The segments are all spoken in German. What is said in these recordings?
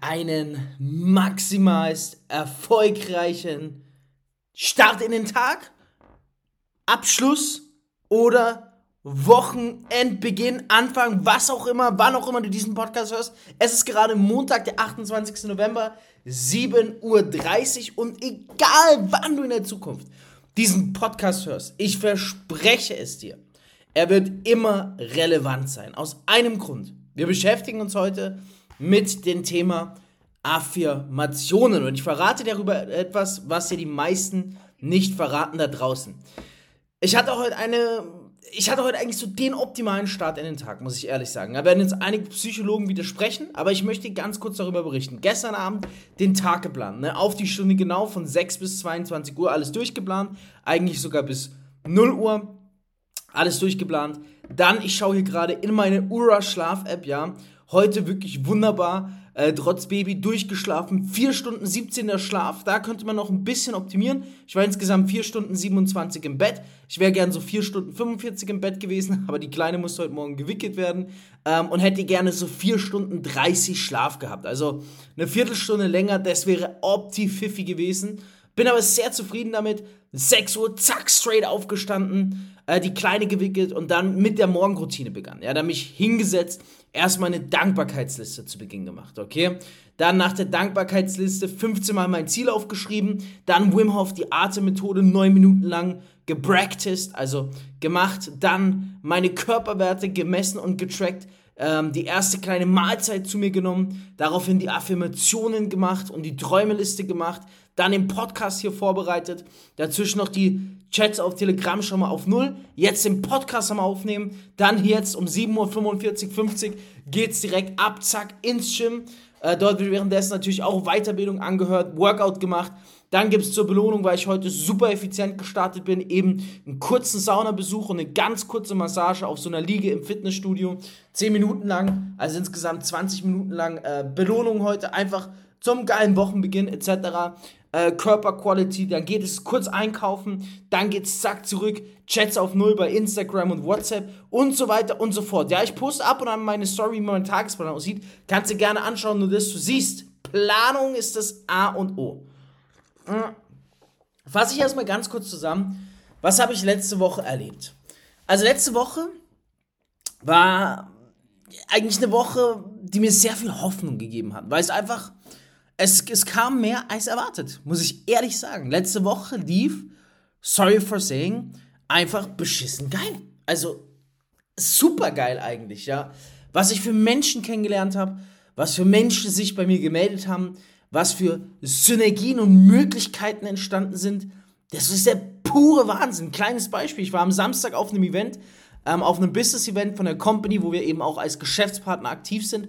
einen maximalst erfolgreichen Start in den Tag, Abschluss oder Wochenendbeginn, Anfang, was auch immer, wann auch immer du diesen Podcast hörst. Es ist gerade Montag, der 28. November, 7.30 Uhr und egal wann du in der Zukunft diesen Podcast hörst, ich verspreche es dir, er wird immer relevant sein. Aus einem Grund. Wir beschäftigen uns heute mit dem Thema Affirmationen und ich verrate darüber etwas, was dir die meisten nicht verraten da draußen. Ich hatte heute eine ich hatte heute eigentlich so den optimalen Start in den Tag, muss ich ehrlich sagen. Da werden jetzt einige Psychologen widersprechen, aber ich möchte ganz kurz darüber berichten. Gestern Abend den Tag geplant, ne? auf die Stunde genau von 6 bis 22 Uhr, alles durchgeplant. Eigentlich sogar bis 0 Uhr, alles durchgeplant. Dann, ich schaue hier gerade in meine Ura Schlaf-App, ja. Heute wirklich wunderbar äh, trotz Baby durchgeschlafen. 4 Stunden 17er Schlaf, da könnte man noch ein bisschen optimieren. Ich war insgesamt 4 Stunden 27 im Bett. Ich wäre gern so 4 Stunden 45 im Bett gewesen, aber die Kleine musste heute Morgen gewickelt werden ähm, und hätte gerne so 4 Stunden 30 Schlaf gehabt. Also eine Viertelstunde länger, das wäre opti-pfiffi gewesen. Bin aber sehr zufrieden damit. 6 Uhr, zack, straight aufgestanden, äh, die Kleine gewickelt und dann mit der Morgenroutine begann. Ja, dann mich hingesetzt, erstmal eine Dankbarkeitsliste zu Beginn gemacht, okay? Dann nach der Dankbarkeitsliste 15 Mal mein Ziel aufgeschrieben, dann Wim Hof die Atemmethode 9 Minuten lang gepracticed, also gemacht, dann meine Körperwerte gemessen und getrackt, ähm, die erste kleine Mahlzeit zu mir genommen, daraufhin die Affirmationen gemacht und die Träumeliste gemacht, dann den Podcast hier vorbereitet, dazwischen noch die Chats auf Telegram schon mal auf Null, jetzt den Podcast am Aufnehmen, dann jetzt um 7.45 Uhr, 50 geht's direkt ab, zack, ins Gym. Äh, dort wird währenddessen natürlich auch Weiterbildung angehört, Workout gemacht. Dann gibt es zur Belohnung, weil ich heute super effizient gestartet bin, eben einen kurzen Saunabesuch und eine ganz kurze Massage auf so einer Liege im Fitnessstudio. 10 Minuten lang, also insgesamt 20 Minuten lang äh, Belohnung heute, einfach zum geilen Wochenbeginn etc äh, Körperquality, dann geht es kurz einkaufen, dann geht es zack zurück, Chats auf Null bei Instagram und WhatsApp und so weiter und so fort. Ja, ich poste ab und an meine Story, wie mein Tagesplan aussieht. Kannst du gerne anschauen, nur dass du siehst. Planung ist das A und O. Hm. Fasse ich erstmal ganz kurz zusammen. Was habe ich letzte Woche erlebt? Also letzte Woche war eigentlich eine Woche, die mir sehr viel Hoffnung gegeben hat, weil es einfach es, es kam mehr als erwartet, muss ich ehrlich sagen. Letzte Woche lief, sorry for saying, einfach beschissen geil. Also super geil eigentlich, ja. Was ich für Menschen kennengelernt habe, was für Menschen sich bei mir gemeldet haben, was für Synergien und Möglichkeiten entstanden sind, das ist der pure Wahnsinn. Kleines Beispiel, ich war am Samstag auf einem Event, ähm, auf einem Business-Event von der Company, wo wir eben auch als Geschäftspartner aktiv sind.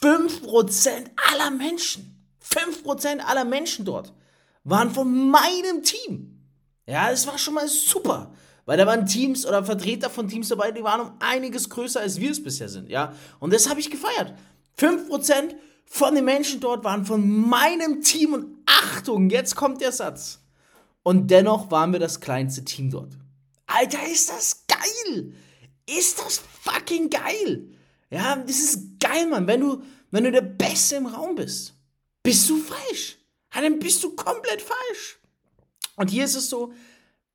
5% aller Menschen 5% aller Menschen dort waren von meinem Team. Ja, das war schon mal super. Weil da waren Teams oder Vertreter von Teams dabei, die waren um einiges größer, als wir es bisher sind. Ja, und das habe ich gefeiert. 5% von den Menschen dort waren von meinem Team und Achtung, jetzt kommt der Satz. Und dennoch waren wir das kleinste Team dort. Alter, ist das geil! Ist das fucking geil! Ja, das ist geil, Mann, wenn du, wenn du der Beste im Raum bist bist du falsch. Dann bist du komplett falsch. Und hier ist es so,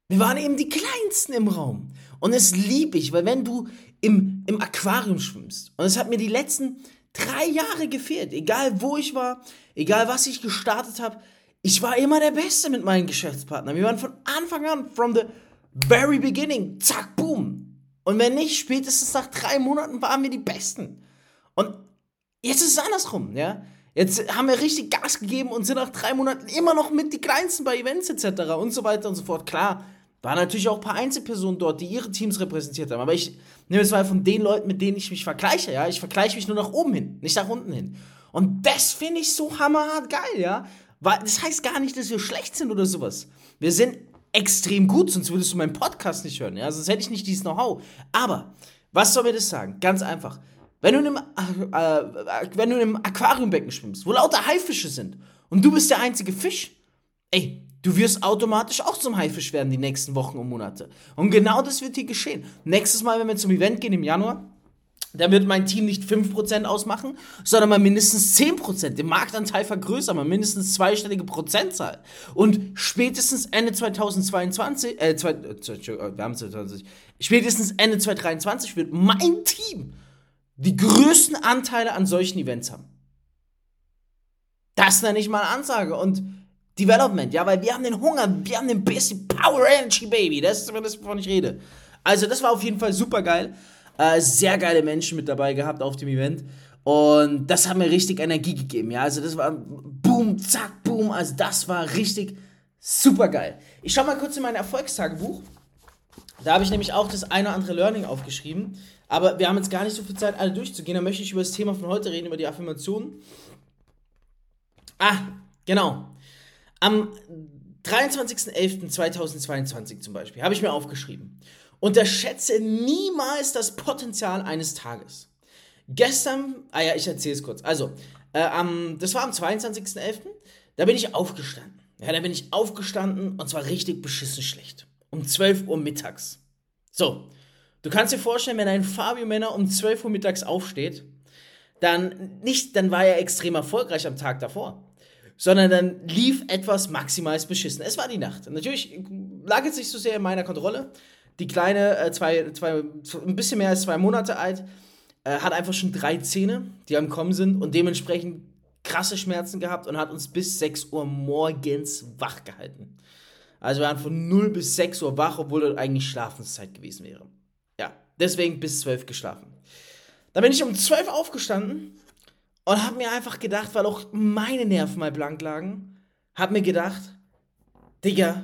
wir waren eben die Kleinsten im Raum. Und es liebe ich, weil wenn du im, im Aquarium schwimmst, und es hat mir die letzten drei Jahre gefehlt, egal wo ich war, egal was ich gestartet habe, ich war immer der Beste mit meinen Geschäftspartnern. Wir waren von Anfang an, from the very beginning, zack, boom. Und wenn nicht, spätestens nach drei Monaten waren wir die Besten. Und jetzt ist es andersrum, ja. Jetzt haben wir richtig Gas gegeben und sind nach drei Monaten immer noch mit die Kleinsten bei Events etc. und so weiter und so fort. Klar, waren natürlich auch ein paar Einzelpersonen dort, die ihre Teams repräsentiert haben. Aber ich nehme es mal von den Leuten, mit denen ich mich vergleiche. Ja, ich vergleiche mich nur nach oben hin, nicht nach unten hin. Und das finde ich so hammerhart geil, ja. Weil das heißt gar nicht, dass wir schlecht sind oder sowas. Wir sind extrem gut, sonst würdest du meinen Podcast nicht hören. Ja, sonst hätte ich nicht dieses Know-how. Aber was soll mir das sagen? Ganz einfach. Wenn du, in einem, äh, äh, wenn du in einem Aquariumbecken schwimmst, wo lauter Haifische sind und du bist der einzige Fisch, ey, du wirst automatisch auch zum Haifisch werden die nächsten Wochen und Monate. Und genau das wird hier geschehen. Nächstes Mal, wenn wir zum Event gehen im Januar, dann wird mein Team nicht 5% ausmachen, sondern mal mindestens 10%, den Marktanteil vergrößern, mal mindestens zweistellige Prozentzahl. Und spätestens Ende 2022, äh, zwei, äh, wir haben 2020, spätestens Ende 2023 wird mein Team die größten Anteile an solchen Events haben. Das nenne ich mal Ansage. Und Development, ja, weil wir haben den Hunger, wir haben den Basic Power Energy, Baby. Das ist das, wovon ich rede. Also, das war auf jeden Fall super geil. Äh, sehr geile Menschen mit dabei gehabt auf dem Event. Und das hat mir richtig Energie gegeben, ja. Also, das war boom, zack, boom. Also, das war richtig super geil. Ich schau mal kurz in mein Erfolgstagebuch. Da habe ich nämlich auch das eine oder andere Learning aufgeschrieben. Aber wir haben jetzt gar nicht so viel Zeit, alle durchzugehen. Da möchte ich über das Thema von heute reden, über die Affirmationen. Ah, genau. Am 23.11.2022 zum Beispiel habe ich mir aufgeschrieben. Unterschätze niemals das Potenzial eines Tages. Gestern, ah ja, ich erzähle es kurz. Also, äh, am, das war am 22.11., da bin ich aufgestanden. Ja, da bin ich aufgestanden und zwar richtig beschissen schlecht. Um 12 Uhr mittags. So, du kannst dir vorstellen, wenn ein Fabio Männer um 12 Uhr mittags aufsteht, dann nicht, dann war er extrem erfolgreich am Tag davor sondern dann lief etwas maximal beschissen. Es war die Nacht. natürlich lag es nicht so sehr in meiner Kontrolle. Die Kleine, äh, zwei, zwei, ein bisschen mehr als zwei Monate alt, äh, hat einfach schon drei Zähne, die am Kommen sind und dementsprechend krasse Schmerzen gehabt und hat uns bis 6 Uhr morgens wach gehalten. Also wir waren von 0 bis 6 Uhr wach, obwohl das eigentlich Schlafenszeit gewesen wäre. Ja, deswegen bis 12 geschlafen. Dann bin ich um 12 aufgestanden und habe mir einfach gedacht, weil auch meine Nerven mal blank lagen, habe mir gedacht, Digga,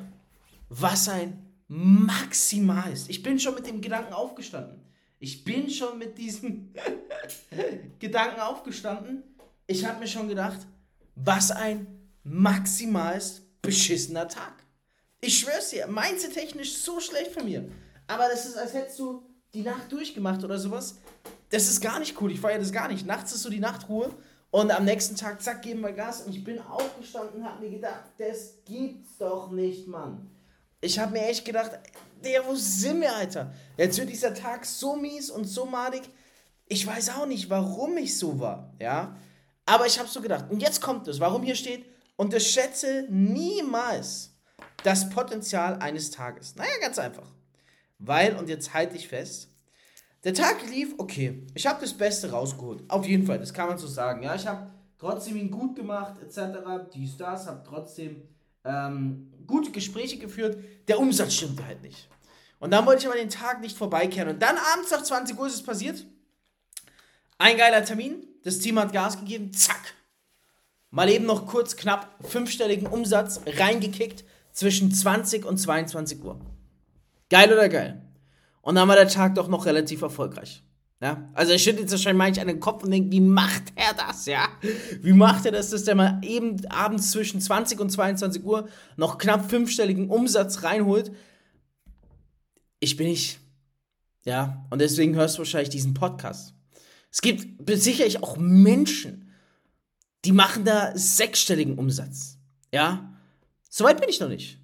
was ein maximal ist. Ich bin schon mit dem Gedanken aufgestanden. Ich bin schon mit diesem Gedanken aufgestanden. Ich habe mir schon gedacht, was ein maximal beschissener Tag. Ich schwör's dir, mindset-technisch so schlecht von mir. Aber das ist, als hättest du die Nacht durchgemacht oder sowas. Das ist gar nicht cool. Ich feiere das gar nicht. Nachts ist so die Nachtruhe und am nächsten Tag, zack, geben wir Gas. Und ich bin aufgestanden und habe mir gedacht, das gibt's doch nicht, Mann. Ich habe mir echt gedacht, der, wo sind wir, Alter? Jetzt wird dieser Tag so mies und so madig. Ich weiß auch nicht, warum ich so war, ja. Aber ich habe so gedacht. Und jetzt kommt es, warum hier steht, unterschätze niemals das Potenzial eines Tages. Naja, ganz einfach. Weil, und jetzt halte ich fest, der Tag lief okay. Ich habe das Beste rausgeholt. Auf jeden Fall, das kann man so sagen. Ja, ich habe trotzdem ihn gut gemacht, etc. Die Stars haben trotzdem ähm, gute Gespräche geführt. Der Umsatz stimmte halt nicht. Und dann wollte ich aber den Tag nicht vorbeikehren. Und dann abends nach 20 Uhr ist es passiert. Ein geiler Termin. Das Team hat Gas gegeben. Zack. Mal eben noch kurz knapp fünfstelligen Umsatz reingekickt zwischen 20 und 22 Uhr. Geil oder geil? Und dann war der Tag doch noch relativ erfolgreich. Ja, also er schüttelt wahrscheinlich manch an den Kopf und denkt, wie macht er das, ja? Wie macht er das, dass der mal eben abends zwischen 20 und 22 Uhr noch knapp fünfstelligen Umsatz reinholt? Ich bin nicht. Ja, und deswegen hörst du wahrscheinlich diesen Podcast. Es gibt sicherlich auch Menschen, die machen da sechsstelligen Umsatz. Ja, soweit bin ich noch nicht.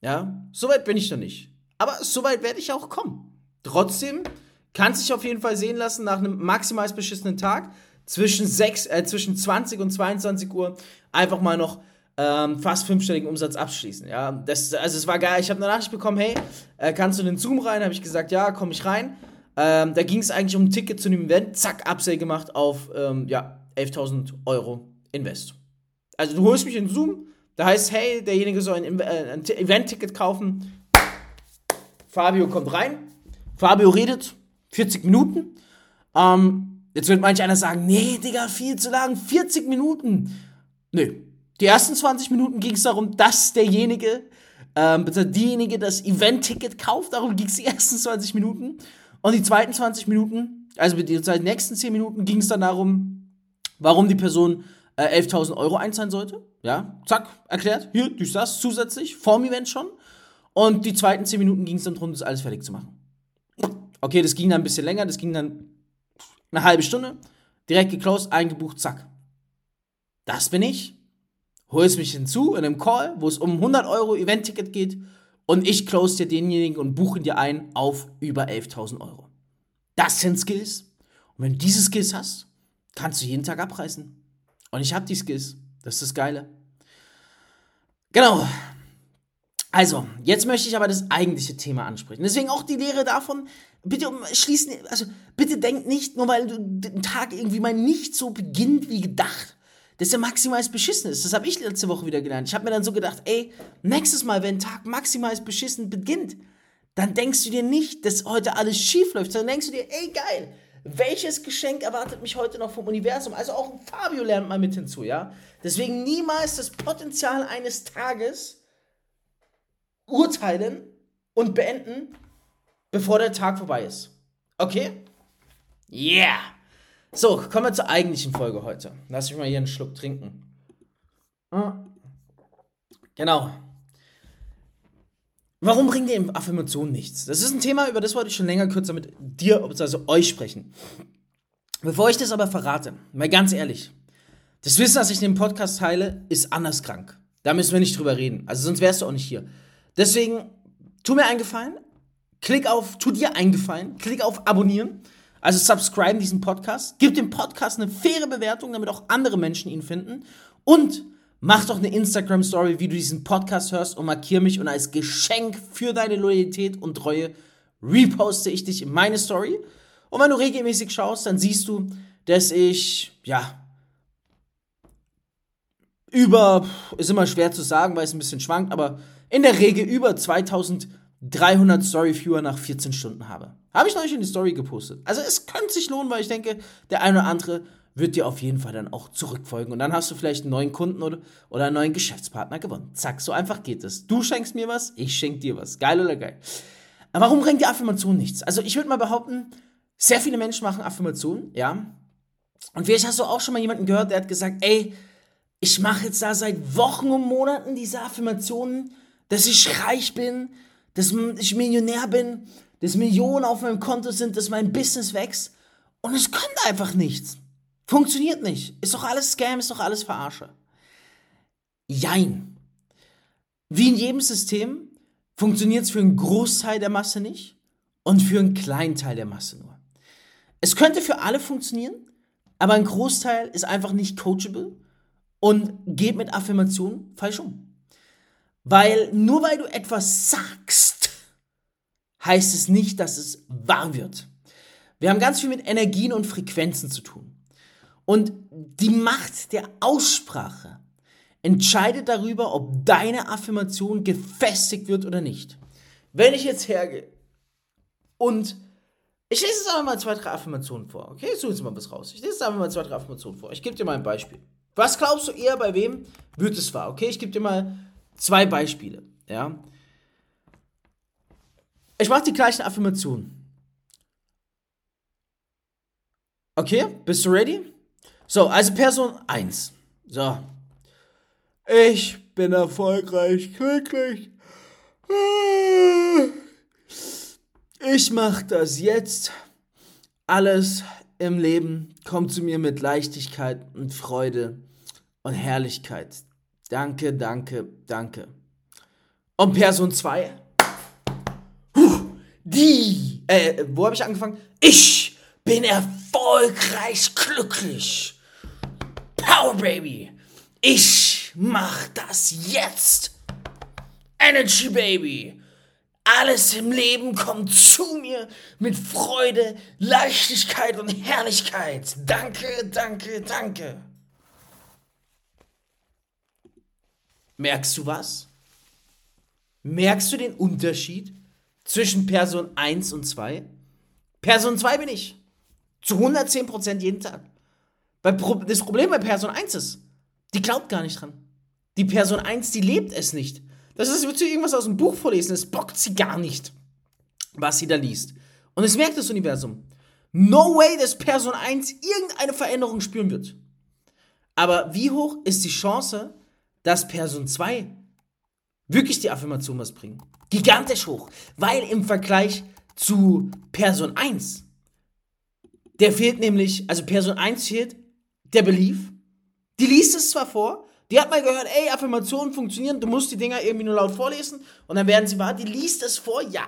Ja, soweit bin ich noch nicht. Aber soweit werde ich auch kommen. Trotzdem kann sich auf jeden Fall sehen lassen nach einem maximal beschissenen Tag zwischen, 6, äh, zwischen 20 und 22 Uhr einfach mal noch ähm, fast fünfstelligen Umsatz abschließen. Ja, das, also es war geil. Ich habe eine Nachricht bekommen, hey, äh, kannst du in den Zoom rein? Habe ich gesagt, ja, komme ich rein. Ähm, da ging es eigentlich um ein Ticket zu einem Event. Zack, Upsell gemacht auf ähm, ja, 11.000 Euro Invest. Also du holst mich in Zoom, da heißt, hey, derjenige soll ein, äh, ein Event-Ticket kaufen. Fabio kommt rein, Fabio redet 40 Minuten. Ähm, jetzt wird manch einer sagen, nee, Digga, viel zu lang, 40 Minuten. Nö. Die ersten 20 Minuten ging es darum, dass derjenige, ähm, diejenige das Event-Ticket kauft. Darum ging es die ersten 20 Minuten. Und die zweiten 20 Minuten, also die nächsten 10 Minuten, ging es dann darum, warum die Person äh, 11.000 Euro einzahlen sollte. Ja, zack, erklärt. Hier, durch das zusätzlich, vorm Event schon. Und die zweiten 10 Minuten ging es dann darum, das alles fertig zu machen. Okay, das ging dann ein bisschen länger, das ging dann eine halbe Stunde. Direkt geclosed, eingebucht, zack. Das bin ich. Holst mich hinzu in einem Call, wo es um 100 Euro Event-Ticket geht und ich close dir denjenigen und buche dir ein auf über 11.000 Euro. Das sind Skills Und wenn du diese Skills hast, kannst du jeden Tag abreißen. Und ich habe die Skills. Das ist das Geile. Genau. Also, jetzt möchte ich aber das eigentliche Thema ansprechen. Deswegen auch die Lehre davon, bitte schließen, also bitte denkt nicht, nur weil der Tag irgendwie mal nicht so beginnt wie gedacht, dass er maximal beschissen ist. Das habe ich letzte Woche wieder gelernt. Ich habe mir dann so gedacht, ey, nächstes Mal, wenn ein Tag maximal beschissen beginnt, dann denkst du dir nicht, dass heute alles schief läuft, sondern denkst du dir, ey, geil, welches Geschenk erwartet mich heute noch vom Universum? Also auch Fabio lernt mal mit hinzu, ja? Deswegen niemals das Potenzial eines Tages urteilen und beenden, bevor der Tag vorbei ist. Okay? Yeah! So, kommen wir zur eigentlichen Folge heute. Lass mich mal hier einen Schluck trinken. Genau. Warum bringt die Affirmation nichts? Das ist ein Thema, über das wollte ich schon länger kürzer mit dir, also euch sprechen. Bevor ich das aber verrate, mal ganz ehrlich, das Wissen, das ich in dem Podcast teile, ist anders krank. Da müssen wir nicht drüber reden. Also sonst wärst du auch nicht hier. Deswegen, tu mir einen Gefallen, klick auf, tu dir einen Gefallen, klick auf Abonnieren, also subscribe diesen Podcast, gib dem Podcast eine faire Bewertung, damit auch andere Menschen ihn finden und mach doch eine Instagram-Story, wie du diesen Podcast hörst und markier mich und als Geschenk für deine Loyalität und Treue reposte ich dich in meine Story. Und wenn du regelmäßig schaust, dann siehst du, dass ich, ja, über, ist immer schwer zu sagen, weil es ein bisschen schwankt, aber in der Regel über 2300 Story-Viewer nach 14 Stunden habe. Habe ich neulich in die Story gepostet. Also es könnte sich lohnen, weil ich denke, der eine oder andere wird dir auf jeden Fall dann auch zurückfolgen. Und dann hast du vielleicht einen neuen Kunden oder, oder einen neuen Geschäftspartner gewonnen. Zack, so einfach geht es. Du schenkst mir was, ich schenk dir was. Geil oder geil? Aber warum bringt die Affirmation nichts? Also ich würde mal behaupten, sehr viele Menschen machen Affirmationen, ja. Und vielleicht hast du auch schon mal jemanden gehört, der hat gesagt, ey, ich mache jetzt da seit Wochen und Monaten diese Affirmationen dass ich reich bin, dass ich Millionär bin, dass Millionen auf meinem Konto sind, dass mein Business wächst. Und es kommt einfach nichts. Funktioniert nicht. Ist doch alles Scam, ist doch alles Verarsche. Jein. Wie in jedem System funktioniert es für einen Großteil der Masse nicht und für einen kleinen Teil der Masse nur. Es könnte für alle funktionieren, aber ein Großteil ist einfach nicht coachable und geht mit Affirmationen falsch um. Weil nur weil du etwas sagst, heißt es nicht, dass es wahr wird. Wir haben ganz viel mit Energien und Frequenzen zu tun. Und die Macht der Aussprache entscheidet darüber, ob deine Affirmation gefestigt wird oder nicht. Wenn ich jetzt hergehe und ich lese jetzt einfach mal zwei, drei Affirmationen vor, okay? Ich suche jetzt mal was raus. Ich lese jetzt einfach mal zwei, drei Affirmationen vor. Ich gebe dir mal ein Beispiel. Was glaubst du eher, bei wem wird es wahr? Okay, ich gebe dir mal Zwei Beispiele, ja. Ich mache die gleichen Affirmationen. Okay, bist du ready? So, also Person 1. So. Ich bin erfolgreich, glücklich. Ich mache das jetzt. Alles im Leben kommt zu mir mit Leichtigkeit und Freude und Herrlichkeit. Danke, danke, danke. Und Person 2. Die. Äh, wo habe ich angefangen? Ich bin erfolgreich glücklich. Power Baby. Ich mach das jetzt. Energy Baby. Alles im Leben kommt zu mir mit Freude, Leichtigkeit und Herrlichkeit. Danke, danke, danke. Merkst du was? Merkst du den Unterschied zwischen Person 1 und 2? Person 2 bin ich. Zu 110% jeden Tag. Weil das Problem bei Person 1 ist, die glaubt gar nicht dran. Die Person 1, die lebt es nicht. Das ist, würdest du irgendwas aus dem Buch vorlesen, es bockt sie gar nicht, was sie da liest. Und es merkt das Universum. No way, dass Person 1 irgendeine Veränderung spüren wird. Aber wie hoch ist die Chance, dass Person 2 wirklich die Affirmation was bringt. Gigantisch hoch. Weil im Vergleich zu Person 1, der fehlt nämlich, also Person 1 fehlt der Belief. Die liest es zwar vor, die hat mal gehört, ey, Affirmationen funktionieren, du musst die Dinger irgendwie nur laut vorlesen und dann werden sie wahr. Die liest es vor, ja.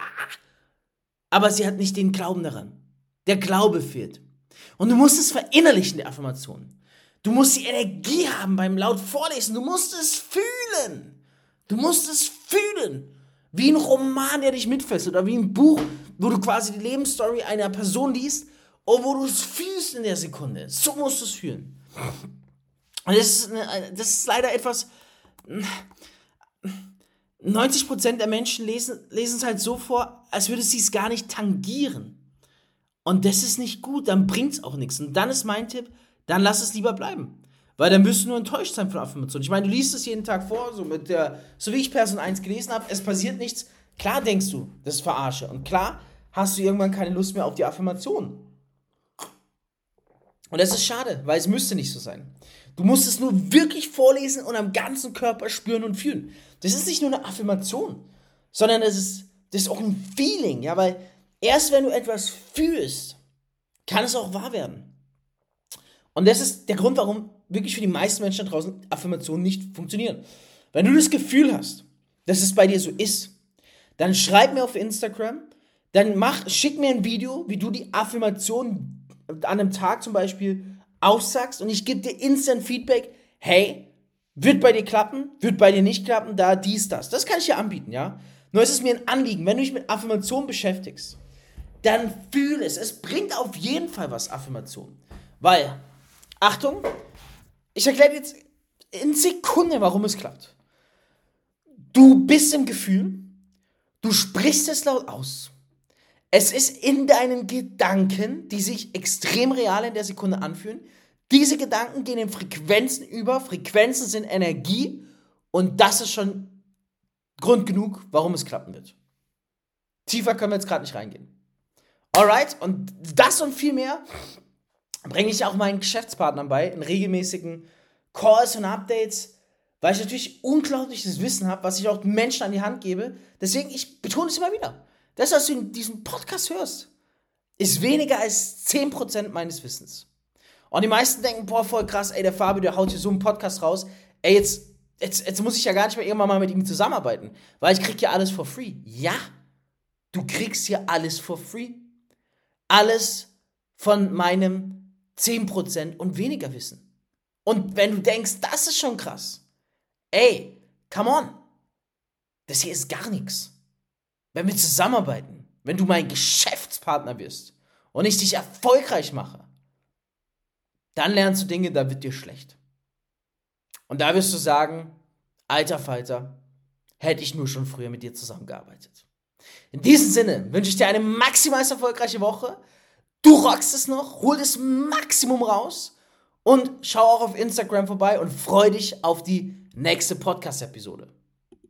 Aber sie hat nicht den Glauben daran. Der Glaube fehlt. Und du musst es verinnerlichen, die Affirmation. Du musst die Energie haben beim laut Vorlesen. Du musst es fühlen. Du musst es fühlen. Wie ein Roman, der dich mitfasst oder wie ein Buch, wo du quasi die Lebensstory einer Person liest und wo du es fühlst in der Sekunde. So musst du es fühlen. Und das ist, das ist leider etwas. 90% der Menschen lesen, lesen es halt so vor, als würde sie es gar nicht tangieren. Und das ist nicht gut, dann bringt es auch nichts. Und dann ist mein Tipp, dann lass es lieber bleiben. Weil dann wirst du nur enttäuscht sein von Affirmationen. Ich meine, du liest es jeden Tag vor, so mit der, so wie ich Person 1 gelesen habe, es passiert nichts. Klar denkst du, das ist Verarsche. Und klar hast du irgendwann keine Lust mehr auf die Affirmation. Und das ist schade, weil es müsste nicht so sein. Du musst es nur wirklich vorlesen und am ganzen Körper spüren und fühlen. Das ist nicht nur eine Affirmation, sondern das ist, das ist auch ein Feeling, ja, weil erst wenn du etwas fühlst, kann es auch wahr werden. Und das ist der Grund, warum wirklich für die meisten Menschen da draußen Affirmationen nicht funktionieren. Wenn du das Gefühl hast, dass es bei dir so ist, dann schreib mir auf Instagram, dann mach, schick mir ein Video, wie du die Affirmation an einem Tag zum Beispiel aussagst und ich gebe dir instant Feedback, hey, wird bei dir klappen, wird bei dir nicht klappen, da, dies, das. Das kann ich dir anbieten, ja. Nur ist es mir ein Anliegen, wenn du dich mit Affirmation beschäftigst, dann fühl es. Es bringt auf jeden Fall was, Affirmation. Weil, Achtung, ich erkläre dir jetzt in Sekunde, warum es klappt. Du bist im Gefühl, du sprichst es laut aus. Es ist in deinen Gedanken, die sich extrem real in der Sekunde anfühlen. Diese Gedanken gehen in Frequenzen über. Frequenzen sind Energie. Und das ist schon Grund genug, warum es klappen wird. Tiefer können wir jetzt gerade nicht reingehen. Alright, und das und viel mehr bringe ich auch meinen Geschäftspartnern bei in regelmäßigen Calls und Updates, weil ich natürlich unglaubliches Wissen habe, was ich auch Menschen an die Hand gebe. Deswegen, ich betone es immer wieder. Das, was du in diesem Podcast hörst, ist weniger als 10% meines Wissens. Und die meisten denken, boah, voll krass, ey, der Fabio, der haut hier so einen Podcast raus. Ey, jetzt, jetzt, jetzt muss ich ja gar nicht mehr irgendwann mal mit ihm zusammenarbeiten, weil ich krieg ja alles for free. Ja, du kriegst hier alles for free. Alles von meinem 10% und weniger Wissen. Und wenn du denkst, das ist schon krass, ey, come on, das hier ist gar nichts wenn wir zusammenarbeiten, wenn du mein Geschäftspartner wirst und ich dich erfolgreich mache, dann lernst du Dinge, da wird dir schlecht. Und da wirst du sagen, alter Falter, hätte ich nur schon früher mit dir zusammengearbeitet. In diesem Sinne wünsche ich dir eine maximal erfolgreiche Woche. Du rockst es noch, hol das Maximum raus und schau auch auf Instagram vorbei und freu dich auf die nächste Podcast-Episode.